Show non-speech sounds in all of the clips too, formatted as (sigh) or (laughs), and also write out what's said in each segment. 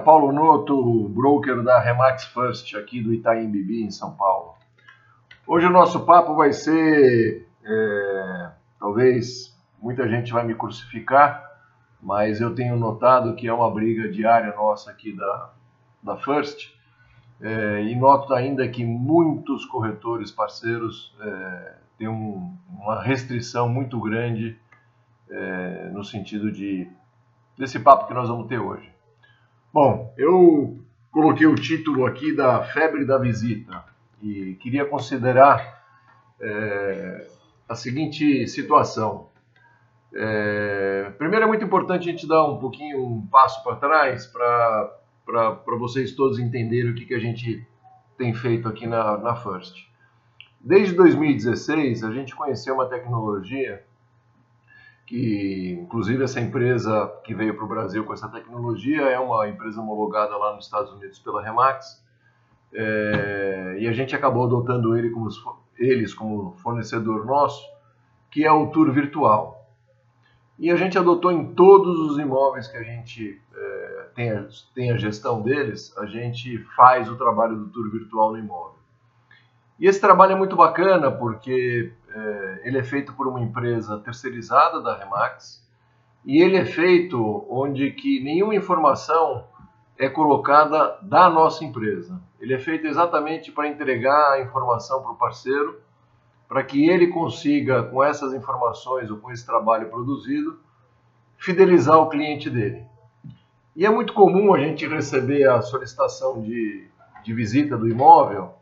Paulo Noto, broker da Remax First aqui do Itaim Bibi, em São Paulo. Hoje o nosso papo vai ser, é, talvez muita gente vai me crucificar, mas eu tenho notado que é uma briga diária nossa aqui da, da First, é, e noto ainda que muitos corretores parceiros é, têm um, uma restrição muito grande é, no sentido de desse papo que nós vamos ter hoje. Bom, eu coloquei o título aqui da febre da visita e queria considerar é, a seguinte situação. É, primeiro é muito importante a gente dar um pouquinho um passo para trás para vocês todos entenderem o que, que a gente tem feito aqui na, na First. Desde 2016 a gente conheceu uma tecnologia que inclusive essa empresa que veio para o Brasil com essa tecnologia é uma empresa homologada lá nos Estados Unidos pela Remax é, e a gente acabou adotando ele como, eles como fornecedor nosso, que é o Tour Virtual. E a gente adotou em todos os imóveis que a gente é, tem, a, tem a gestão deles, a gente faz o trabalho do Tour Virtual no imóvel. E esse trabalho é muito bacana porque é, ele é feito por uma empresa terceirizada da Remax e ele é feito onde que nenhuma informação é colocada da nossa empresa. Ele é feito exatamente para entregar a informação para o parceiro, para que ele consiga, com essas informações ou com esse trabalho produzido, fidelizar o cliente dele. E é muito comum a gente receber a solicitação de, de visita do imóvel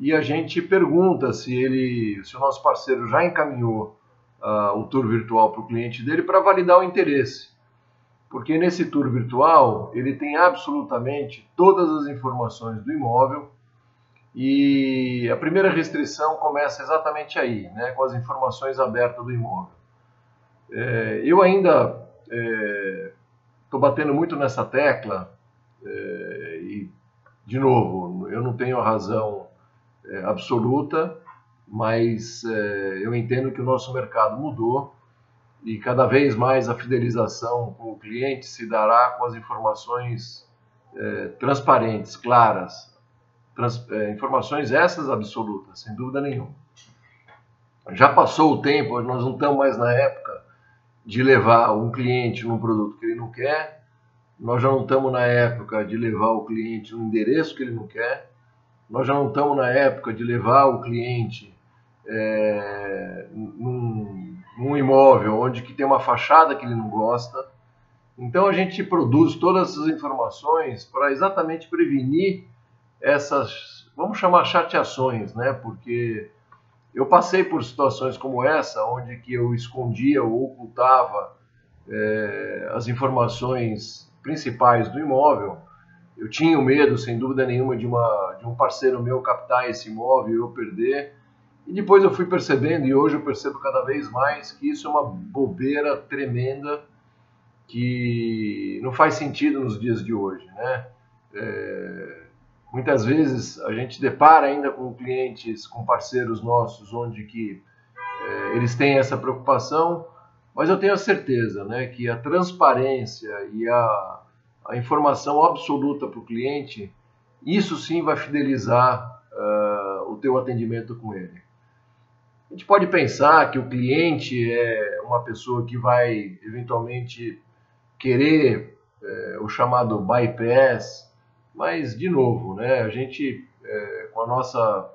e a gente pergunta se ele, se o nosso parceiro já encaminhou uh, o tour virtual para o cliente dele para validar o interesse. Porque nesse tour virtual ele tem absolutamente todas as informações do imóvel e a primeira restrição começa exatamente aí, né, com as informações abertas do imóvel. É, eu ainda estou é, batendo muito nessa tecla é, e, de novo, eu não tenho a razão é, absoluta, mas é, eu entendo que o nosso mercado mudou e cada vez mais a fidelização com o cliente se dará com as informações é, transparentes, claras, trans, é, informações essas absolutas, sem dúvida nenhuma. Já passou o tempo, nós não estamos mais na época de levar um cliente num produto que ele não quer, nós já não estamos na época de levar o cliente num endereço que ele não quer, nós já não estamos na época de levar o cliente é, num, num, imóvel onde que tem uma fachada que ele não gosta. Então a gente produz todas essas informações para exatamente prevenir essas, vamos chamar chateações, né? Porque eu passei por situações como essa, onde que eu escondia ou ocultava é, as informações principais do imóvel eu tinha o medo, sem dúvida nenhuma, de, uma, de um parceiro meu captar esse imóvel e eu perder. E depois eu fui percebendo, e hoje eu percebo cada vez mais, que isso é uma bobeira tremenda que não faz sentido nos dias de hoje. Né? É, muitas vezes a gente depara ainda com clientes, com parceiros nossos, onde que é, eles têm essa preocupação, mas eu tenho a certeza né, que a transparência e a a informação absoluta para o cliente, isso sim vai fidelizar uh, o teu atendimento com ele. A gente pode pensar que o cliente é uma pessoa que vai eventualmente querer é, o chamado bypass, mas de novo, né, a gente é, com a nossa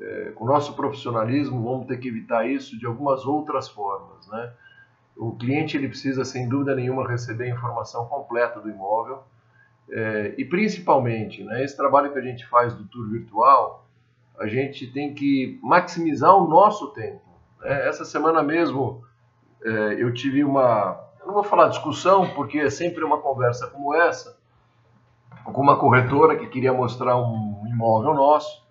é, com o nosso profissionalismo vamos ter que evitar isso de algumas outras formas, né? O cliente ele precisa, sem dúvida nenhuma, receber a informação completa do imóvel é, e, principalmente, né, esse trabalho que a gente faz do tour virtual, a gente tem que maximizar o nosso tempo. Né? Essa semana mesmo é, eu tive uma, eu não vou falar discussão, porque é sempre uma conversa como essa, com uma corretora que queria mostrar um imóvel nosso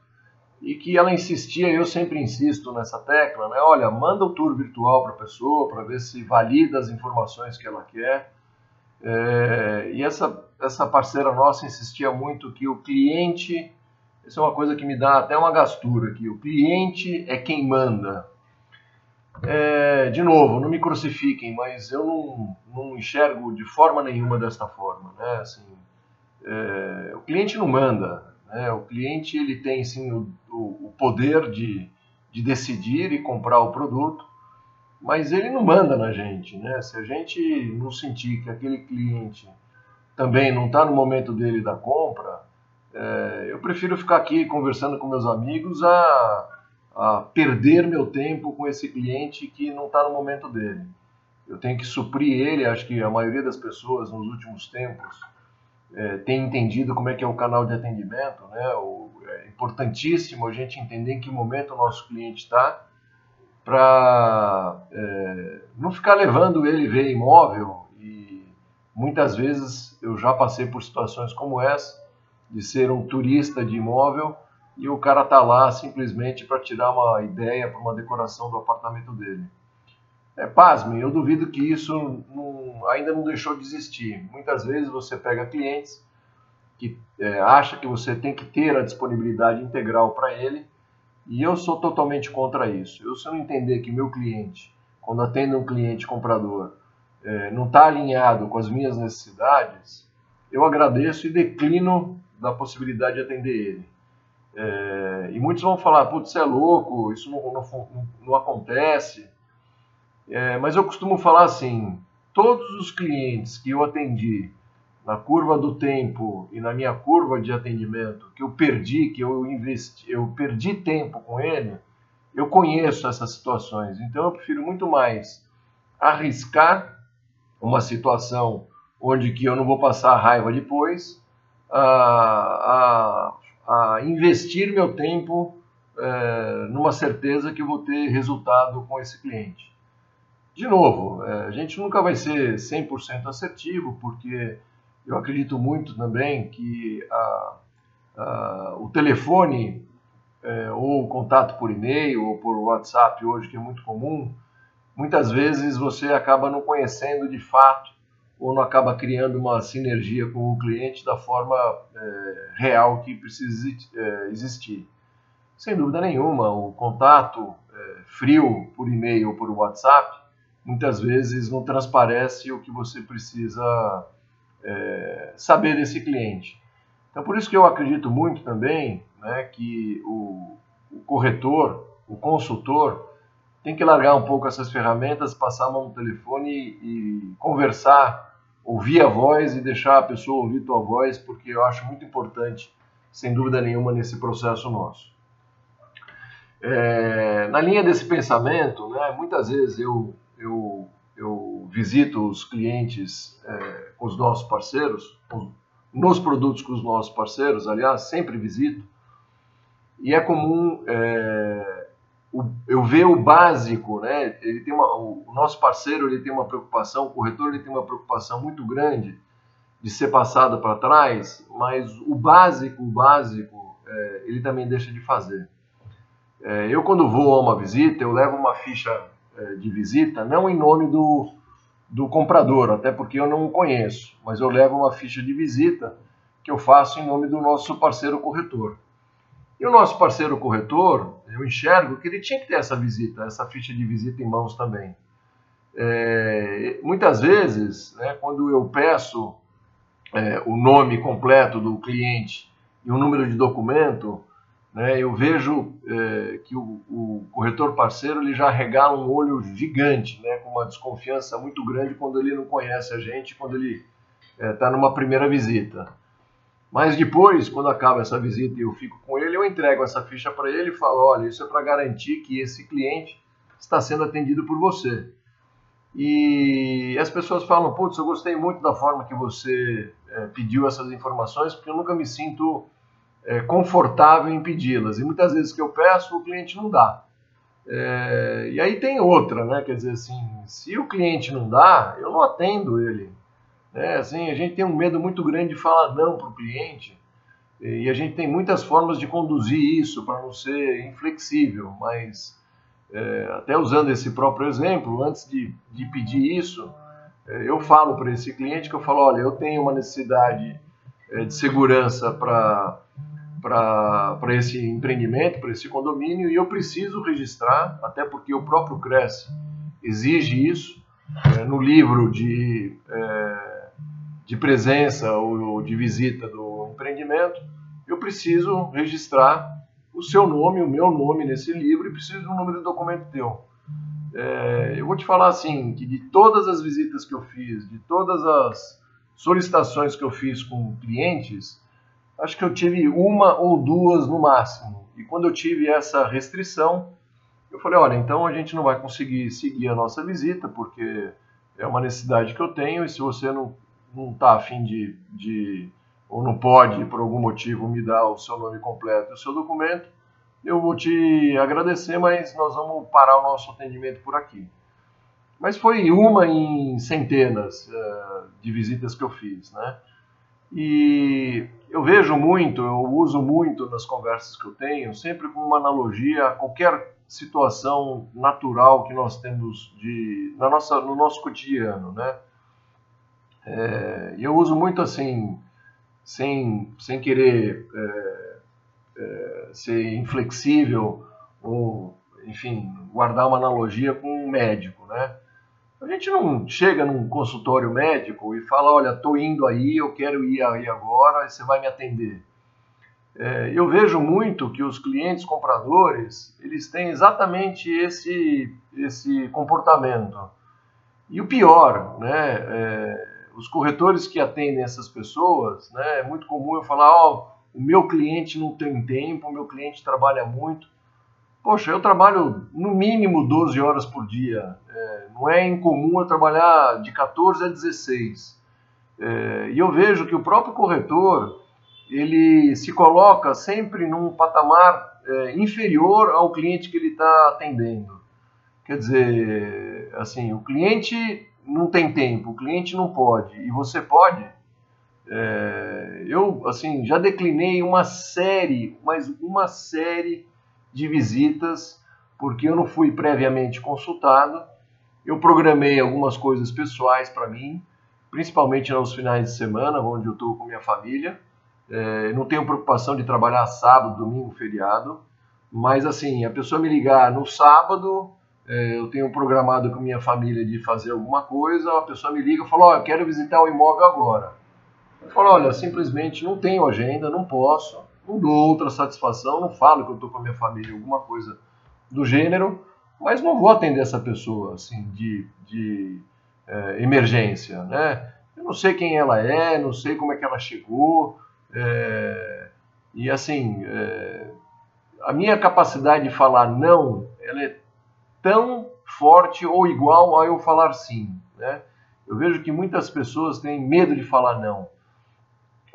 e que ela insistia, eu sempre insisto nessa tecla, né? Olha, manda o tour virtual para a pessoa para ver se valida as informações que ela quer. É, e essa, essa parceira nossa insistia muito que o cliente, isso é uma coisa que me dá até uma gastura aqui, o cliente é quem manda. É, de novo, não me crucifiquem, mas eu não, não enxergo de forma nenhuma desta forma. Né? Assim, é, o cliente não manda, né? o cliente ele tem sim o, o, poder de, de decidir e comprar o produto, mas ele não manda na gente. Né? Se a gente não sentir que aquele cliente também não está no momento dele da compra, é, eu prefiro ficar aqui conversando com meus amigos a a perder meu tempo com esse cliente que não está no momento dele. Eu tenho que suprir ele. Acho que a maioria das pessoas nos últimos tempos é, tem entendido como é que é o canal de atendimento. Né? O, é importantíssimo a gente entender em que momento o nosso cliente está para é, não ficar levando ele ver imóvel. E muitas vezes eu já passei por situações como essa de ser um turista de imóvel e o cara tá lá simplesmente para tirar uma ideia para uma decoração do apartamento dele. É, pasmem, eu duvido que isso não, ainda não deixou de existir. Muitas vezes você pega clientes que é, acha que você tem que ter a disponibilidade integral para ele e eu sou totalmente contra isso. Eu se eu não entender que meu cliente, quando atendo um cliente comprador, é, não está alinhado com as minhas necessidades, eu agradeço e declino da possibilidade de atender ele. É, e muitos vão falar, putz, você é louco, isso não, não, não acontece. É, mas eu costumo falar assim, todos os clientes que eu atendi na curva do tempo e na minha curva de atendimento, que eu perdi, que eu investi, eu perdi tempo com ele, eu conheço essas situações. Então eu prefiro muito mais arriscar uma situação onde que eu não vou passar raiva depois, a, a a investir meu tempo é, numa certeza que vou ter resultado com esse cliente. De novo, é, a gente nunca vai ser 100% assertivo, porque eu acredito muito também que a, a, o telefone é, ou o contato por e-mail ou por WhatsApp hoje, que é muito comum, muitas vezes você acaba não conhecendo de fato ou não acaba criando uma sinergia com o cliente da forma é, real que precisa é, existir. Sem dúvida nenhuma, o contato é, frio por e-mail ou por WhatsApp muitas vezes não transparece o que você precisa é, saber desse cliente. Então, por isso que eu acredito muito também né, que o, o corretor, o consultor, tem que largar um pouco essas ferramentas, passar a mão no telefone e, e conversar ouvir a voz e deixar a pessoa ouvir tua voz, porque eu acho muito importante, sem dúvida nenhuma, nesse processo nosso. É, na linha desse pensamento, né, muitas vezes eu, eu, eu visito os clientes é, com os nossos parceiros, nos produtos com os nossos parceiros, aliás, sempre visito, e é comum é, o, eu ver o básico, né? Ele tem uma, o, nosso parceiro ele tem uma preocupação, o corretor ele tem uma preocupação muito grande de ser passado para trás, mas o básico, o básico, é, ele também deixa de fazer. É, eu quando vou a uma visita, eu levo uma ficha de visita, não em nome do, do comprador, até porque eu não conheço, mas eu levo uma ficha de visita que eu faço em nome do nosso parceiro corretor. E o nosso parceiro corretor, eu enxergo que ele tinha que ter essa visita, essa ficha de visita em mãos também. É, muitas vezes, né, quando eu peço é, o nome completo do cliente e o número de documento, né, eu vejo é, que o, o, corretor parceiro ele já regala um olho gigante, né, com uma desconfiança muito grande quando ele não conhece a gente, quando ele está é, numa primeira visita. Mas depois, quando acaba essa visita e eu fico com ele, eu entrego essa ficha para ele e falo: olha, isso é para garantir que esse cliente está sendo atendido por você. E as pessoas falam: putz, eu gostei muito da forma que você é, pediu essas informações, porque eu nunca me sinto é, confortável em pedi-las. E muitas vezes que eu peço, o cliente não dá. É, e aí tem outra, né? Quer dizer assim, se o cliente não dá, eu não atendo ele. É, assim, a gente tem um medo muito grande de falar não para o cliente e a gente tem muitas formas de conduzir isso para não ser inflexível, mas é, até usando esse próprio exemplo, antes de, de pedir isso, é, eu falo para esse cliente que eu falo, olha, eu tenho uma necessidade é, de segurança para para esse empreendimento, para esse condomínio, e eu preciso registrar, até porque o próprio Cresce exige isso, é, no livro de, é, de presença ou de visita do empreendimento, eu preciso registrar o seu nome, o meu nome nesse livro e preciso do número de documento teu. É, eu vou te falar assim, que de todas as visitas que eu fiz, de todas as solicitações que eu fiz com clientes, acho que eu tive uma ou duas no máximo. E quando eu tive essa restrição, eu falei, olha, então a gente não vai conseguir seguir a nossa visita, porque é uma necessidade que eu tenho, e se você não não está afim de, de, ou não pode, por algum motivo, me dar o seu nome completo e o seu documento, eu vou te agradecer, mas nós vamos parar o nosso atendimento por aqui. Mas foi uma em centenas uh, de visitas que eu fiz, né? E eu vejo muito, eu uso muito nas conversas que eu tenho, sempre com uma analogia a qualquer situação natural que nós temos de, na nossa, no nosso cotidiano, né? É, eu uso muito assim, sem, sem querer é, é, ser inflexível ou, enfim, guardar uma analogia com um médico, né? A gente não chega num consultório médico e fala, olha, estou indo aí, eu quero ir aí agora, você vai me atender. É, eu vejo muito que os clientes compradores, eles têm exatamente esse, esse comportamento. E o pior, né, é, os corretores que atendem essas pessoas, né, é muito comum eu falar, ó, oh, o meu cliente não tem tempo, o meu cliente trabalha muito. Poxa, eu trabalho no mínimo 12 horas por dia. É, não é incomum eu trabalhar de 14 a 16. É, e eu vejo que o próprio corretor ele se coloca sempre num patamar é, inferior ao cliente que ele está atendendo. Quer dizer, assim, o cliente não tem tempo, o cliente não pode e você pode. É, eu assim já declinei uma série, mas uma série de visitas, porque eu não fui previamente consultado. Eu programei algumas coisas pessoais para mim, principalmente nos finais de semana, onde eu estou com minha família. É, não tenho preocupação de trabalhar sábado, domingo, feriado. Mas assim, a pessoa me ligar no sábado, é, eu tenho programado com minha família de fazer alguma coisa, a pessoa me liga e fala, ó, oh, eu quero visitar o imóvel agora. Eu falo, olha, simplesmente não tenho agenda, não posso não dou outra satisfação, não falo que eu estou com a minha família, alguma coisa do gênero, mas não vou atender essa pessoa assim de, de é, emergência, né? Eu não sei quem ela é, não sei como é que ela chegou, é, e assim, é, a minha capacidade de falar não, ela é tão forte ou igual a eu falar sim, né? Eu vejo que muitas pessoas têm medo de falar não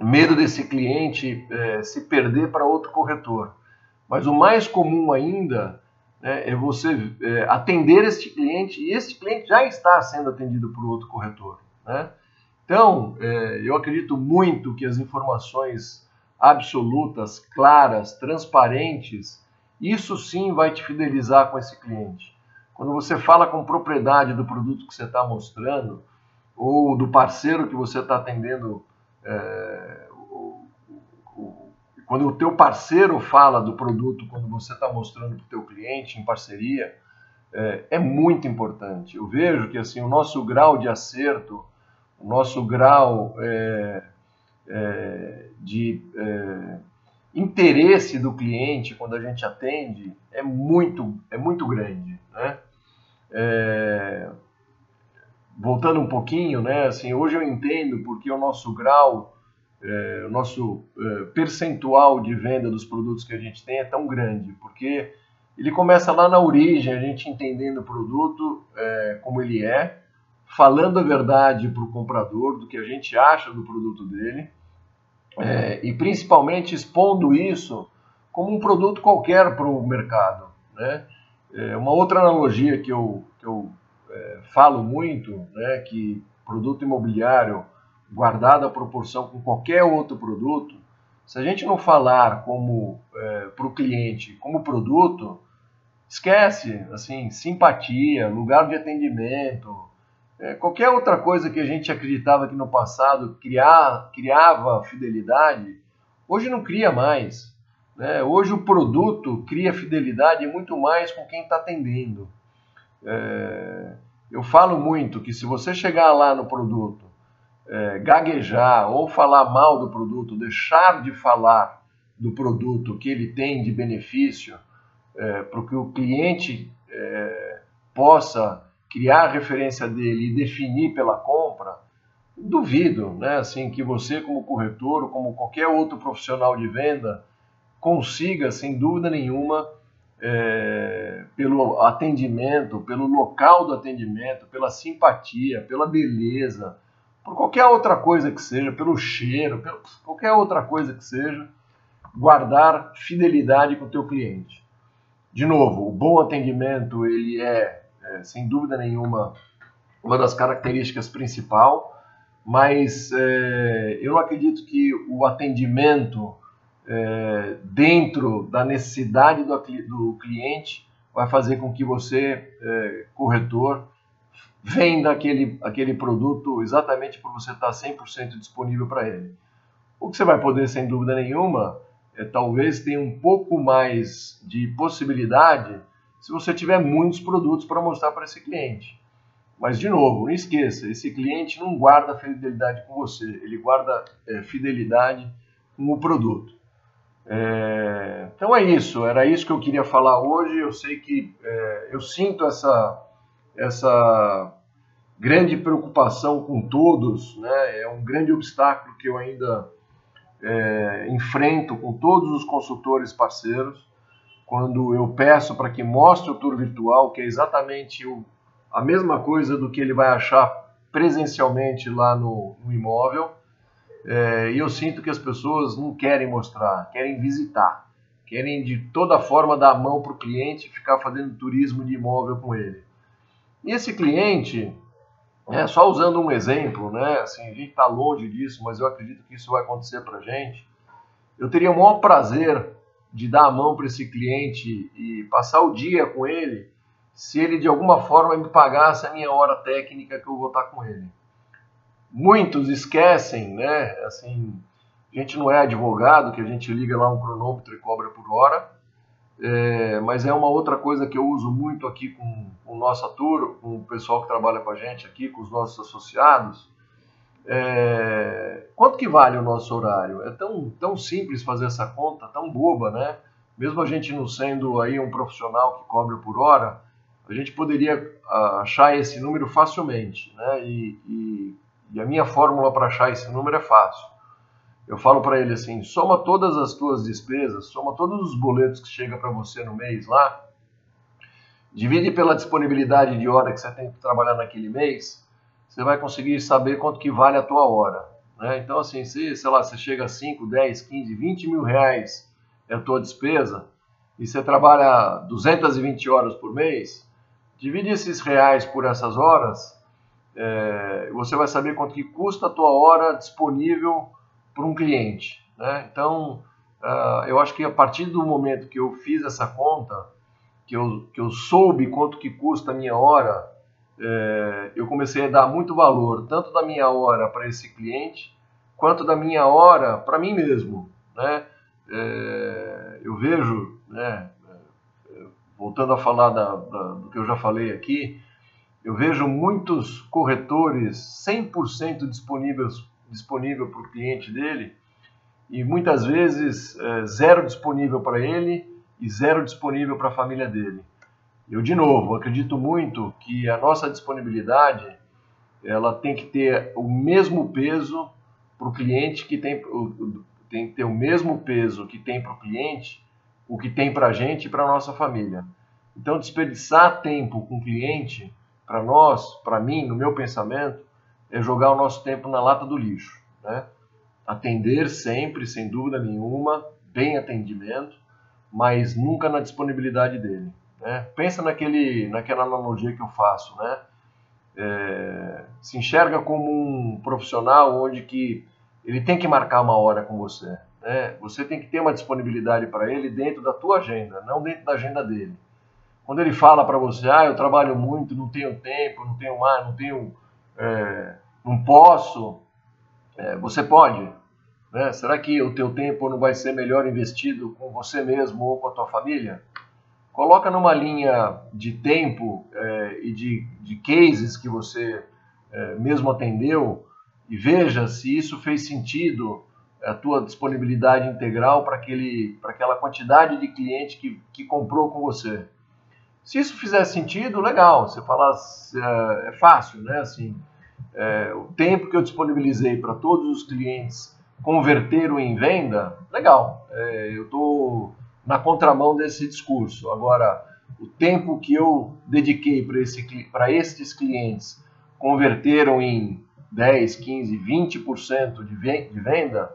medo desse cliente é, se perder para outro corretor. Mas o mais comum ainda né, é você é, atender este cliente e este cliente já está sendo atendido por outro corretor. Né? Então, é, eu acredito muito que as informações absolutas, claras, transparentes, isso sim vai te fidelizar com esse cliente. Quando você fala com propriedade do produto que você está mostrando, ou do parceiro que você está atendendo é, o, o, quando o teu parceiro fala do produto, quando você está mostrando para o teu cliente em parceria, é, é, muito importante. Eu vejo que assim o nosso grau de acerto, o nosso grau é, é de é, interesse do cliente quando a gente atende é muito, é muito grande. Né? Voltando um pouquinho, né, assim, hoje eu entendo porque o nosso grau, é, o nosso é, percentual de venda dos produtos que a gente tem é tão grande, porque ele começa lá na origem, a gente entendendo o produto é, como ele é, falando a verdade para o comprador do que a gente acha do produto dele, é, e principalmente expondo isso como um produto qualquer para o mercado, né? É, uma outra analogia que eu, que eu é, falo muito né, que produto imobiliário, guardado a proporção com qualquer outro produto, se a gente não falar como é, para o cliente como produto, esquece, assim, simpatia, lugar de atendimento, é, qualquer outra coisa que a gente acreditava que no passado criar, criava fidelidade, hoje não cria mais. Né? Hoje o produto cria fidelidade muito mais com quem está atendendo. É, eu falo muito que se você chegar lá no produto, é, gaguejar ou falar mal do produto, deixar de falar do produto que ele tem de benefício, é, para que o cliente é, possa criar a referência dele e definir pela compra, duvido, né, assim, que você como corretor ou como qualquer outro profissional de venda consiga, sem dúvida nenhuma, é, pelo atendimento, pelo local do atendimento, pela simpatia, pela beleza, por qualquer outra coisa que seja, pelo cheiro, pelo, qualquer outra coisa que seja, guardar fidelidade com o teu cliente. De novo, o bom atendimento ele é, é sem dúvida nenhuma uma das características principal, mas é, eu não acredito que o atendimento é, dentro da necessidade do, do, cliente vai fazer com que você, é, corretor, venda aquele, aquele produto exatamente por você estar 100% disponível para ele. O que você vai poder, sem dúvida nenhuma, é talvez ter um pouco mais de possibilidade se você tiver muitos produtos para mostrar para esse cliente. Mas, de novo, não esqueça, esse cliente não guarda fidelidade com você, ele guarda é, fidelidade com o produto. É, então é isso, era isso que eu queria falar hoje. Eu sei que é, eu sinto essa, essa grande preocupação com todos, né? é um grande obstáculo que eu ainda é, enfrento com todos os consultores parceiros. Quando eu peço para que mostre o tour virtual, que é exatamente o, a mesma coisa do que ele vai achar presencialmente lá no, no imóvel é, e eu sinto que as pessoas não querem mostrar, querem visitar, querem de toda forma dar a mão para o cliente e ficar fazendo turismo de imóvel com ele. E esse cliente, é, só usando um exemplo, né, assim, a gente está longe disso, mas eu acredito que isso vai acontecer para a gente. Eu teria o maior prazer de dar a mão para esse cliente e passar o dia com ele, se ele de alguma forma me pagasse a minha hora técnica que eu vou estar com ele muitos esquecem, né? Assim, a gente não é advogado, que a gente liga lá um cronômetro e cobra por hora, é, mas é uma outra coisa que eu uso muito aqui com, com o nosso ator, com o pessoal que trabalha com a gente aqui, com os nossos associados. É, quanto que vale o nosso horário? É tão, tão simples fazer essa conta, tão boba, né? Mesmo a gente não sendo aí um profissional que cobra por hora, a gente poderia ah, achar esse número facilmente, né? E, e e a minha fórmula para achar esse número é fácil. Eu falo para ele assim: soma todas as tuas despesas, soma todos os boletos que chega para você no mês lá, divide pela disponibilidade de hora que você tem que trabalhar naquele mês, você vai conseguir saber quanto que vale a tua hora. Né? Então, assim, se, sei lá, você chega a 5, 10, 15, 20 mil reais é a tua despesa, e você trabalha 220 horas por mês, divide esses reais por essas horas, é, você vai saber quanto que custa a tua hora disponível para um cliente. Né? Então, uh, eu acho que a partir do momento que eu fiz essa conta, que eu, que eu soube quanto que custa a minha hora, é, eu comecei a dar muito valor, tanto da minha hora para esse cliente, quanto da minha hora para mim mesmo. Né? É, eu vejo, né, voltando a falar da, da, do que eu já falei aqui, eu vejo muitos corretores 100% disponíveis disponível para o cliente dele e muitas vezes é, zero disponível para ele e zero disponível para a família dele. Eu de novo acredito muito que a nossa disponibilidade ela tem que ter o mesmo peso para o cliente que tem tem que ter o mesmo peso que tem para o cliente, o que tem para a gente e para a nossa família. Então desperdiçar tempo com o cliente para nós, para mim, no meu pensamento, é jogar o nosso tempo na lata do lixo. Né? Atender sempre, sem dúvida nenhuma, bem atendimento, mas nunca na disponibilidade dele. Né? Pensa naquele, naquela analogia que eu faço, né? É, se enxerga como um profissional onde que ele tem que marcar uma hora com você. Né? Você tem que ter uma disponibilidade para ele dentro da tua agenda, não dentro da agenda dele. Quando ele fala para você, ah, eu trabalho muito, não tenho tempo, não tenho mais, não tenho, é, não posso, é, você pode. Né? Será que o teu tempo não vai ser melhor investido com você mesmo ou com a tua família? Coloca numa linha de tempo é, e de, de cases que você é, mesmo atendeu e veja se isso fez sentido a tua disponibilidade integral para aquela quantidade de cliente que, que comprou com você. Se isso fizer sentido, legal. Você fala, é, é fácil, né? Assim, é, o tempo que eu disponibilizei para todos os clientes converteram em venda, legal. É, eu estou na contramão desse discurso. Agora, o tempo que eu dediquei para esse, estes clientes converteram em 10, 15, 20% de venda,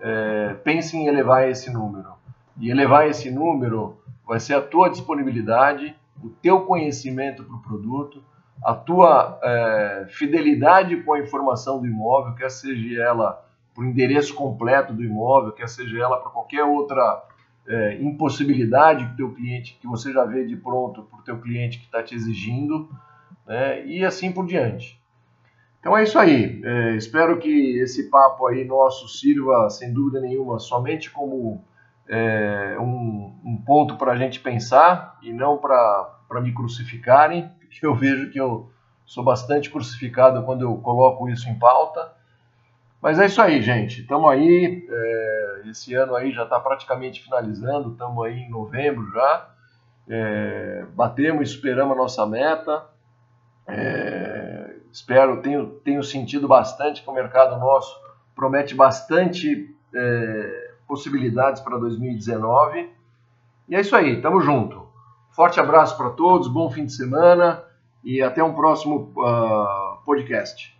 é, pense em elevar esse número. E elevar esse número vai ser a tua disponibilidade, o teu conhecimento para o produto, a tua é, fidelidade com a informação do imóvel, quer seja ela para o endereço completo do imóvel, quer seja ela para qualquer outra é, impossibilidade que teu cliente, que você já vê de pronto para o teu cliente que está te exigindo, né, e assim por diante. Então é isso aí. É, espero que esse papo aí nosso sirva, sem dúvida nenhuma, somente como é, um, um, ponto para a gente pensar e não para me crucificarem. (laughs) Eu vejo que eu sou bastante crucificado quando eu coloco isso em pauta. Mas é isso aí, gente. Estamos aí. É, esse ano aí já está praticamente finalizando. Estamos aí em novembro já. É, batemos superamos a nossa meta. É, espero, tenho, tenho sentido bastante que o mercado nosso promete bastante é, possibilidades para 2019. E é isso aí, tamo junto. Forte abraço para todos, bom fim de semana e até um próximo uh, podcast.